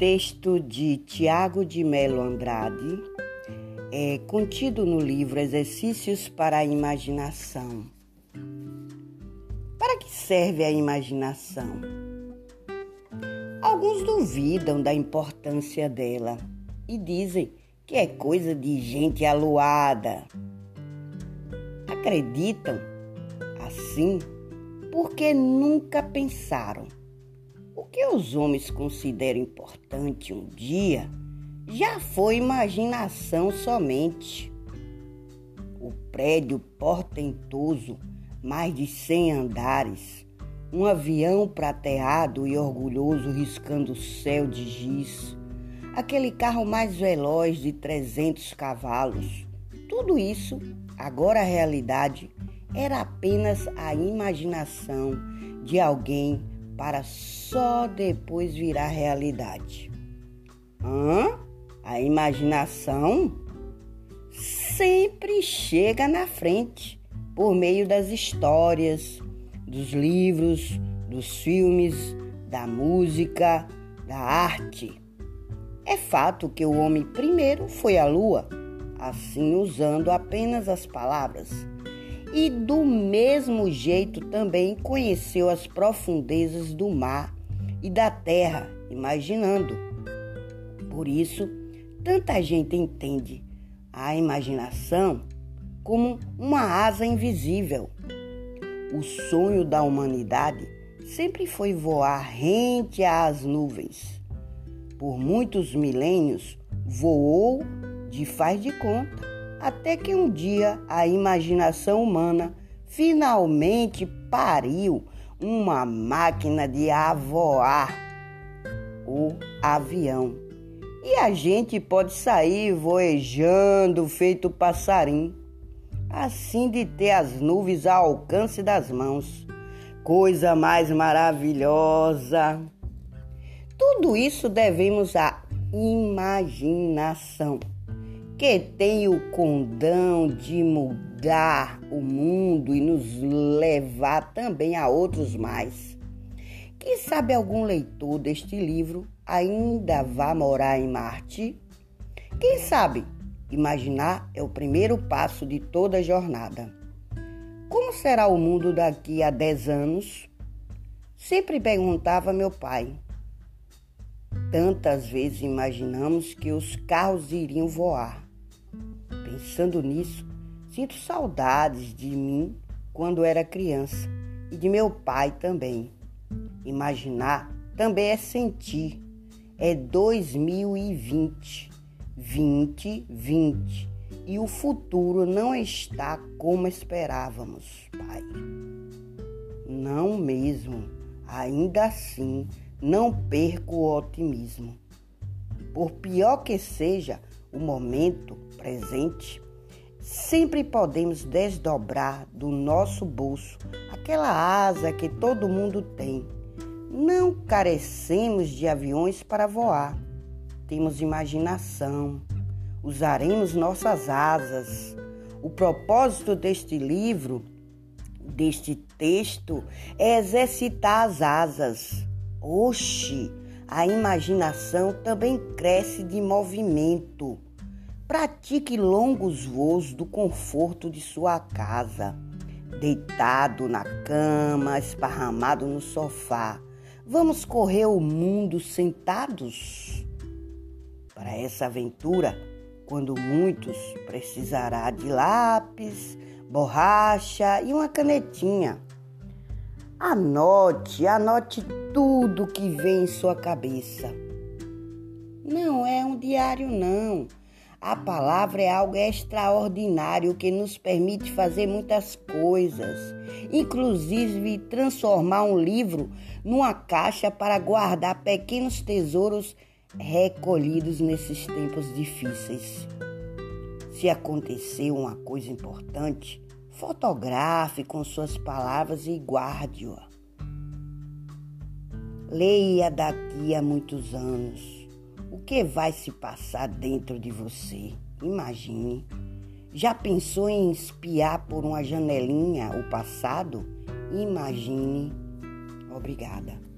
texto de Tiago de Melo Andrade é contido no livro Exercícios para a Imaginação. Para que serve a imaginação? Alguns duvidam da importância dela e dizem que é coisa de gente aluada. Acreditam assim porque nunca pensaram que os homens consideram importante um dia já foi imaginação somente. O prédio portentoso, mais de cem andares, um avião prateado e orgulhoso riscando o céu de giz, aquele carro mais veloz de 300 cavalos, tudo isso, agora a realidade, era apenas a imaginação de alguém para só depois virar realidade. Hã? A imaginação sempre chega na frente por meio das histórias, dos livros, dos filmes, da música, da arte. É fato que o homem primeiro foi à lua, assim usando apenas as palavras e do mesmo jeito também conheceu as profundezas do mar e da terra, imaginando. Por isso, tanta gente entende a imaginação como uma asa invisível. O sonho da humanidade sempre foi voar rente às nuvens. Por muitos milênios, voou de faz de conta até que um dia a imaginação humana finalmente pariu uma máquina de avoar o avião. E a gente pode sair voejando feito passarinho, assim de ter as nuvens ao alcance das mãos. Coisa mais maravilhosa! Tudo isso devemos à imaginação que tem o condão de mudar o mundo e nos levar também a outros mais. Quem sabe algum leitor deste livro ainda vá morar em Marte? Quem sabe? Imaginar é o primeiro passo de toda a jornada. Como será o mundo daqui a 10 anos? Sempre perguntava meu pai. Tantas vezes imaginamos que os carros iriam voar. Pensando nisso, sinto saudades de mim quando era criança e de meu pai também. Imaginar também é sentir. É 2020, 2020 e o futuro não está como esperávamos, pai. Não mesmo. Ainda assim, não perco o otimismo. Por pior que seja o momento, presente, sempre podemos desdobrar do nosso bolso aquela asa que todo mundo tem. Não carecemos de aviões para voar. Temos imaginação. Usaremos nossas asas. O propósito deste livro, deste texto, é exercitar as asas. Oxe, a imaginação também cresce de movimento. Pratique longos voos do conforto de sua casa, deitado na cama, esparramado no sofá. Vamos correr o mundo sentados? Para essa aventura, quando muitos precisará de lápis, borracha e uma canetinha. Anote, anote tudo que vem em sua cabeça. Não é um diário, não a palavra é algo extraordinário que nos permite fazer muitas coisas, inclusive transformar um livro numa caixa para guardar pequenos tesouros recolhidos nesses tempos difíceis. Se acontecer uma coisa importante, fotografe com suas palavras e guarde-o. Leia daqui a muitos anos o que vai se passar dentro de você? Imagine. Já pensou em espiar por uma janelinha o passado? Imagine. Obrigada.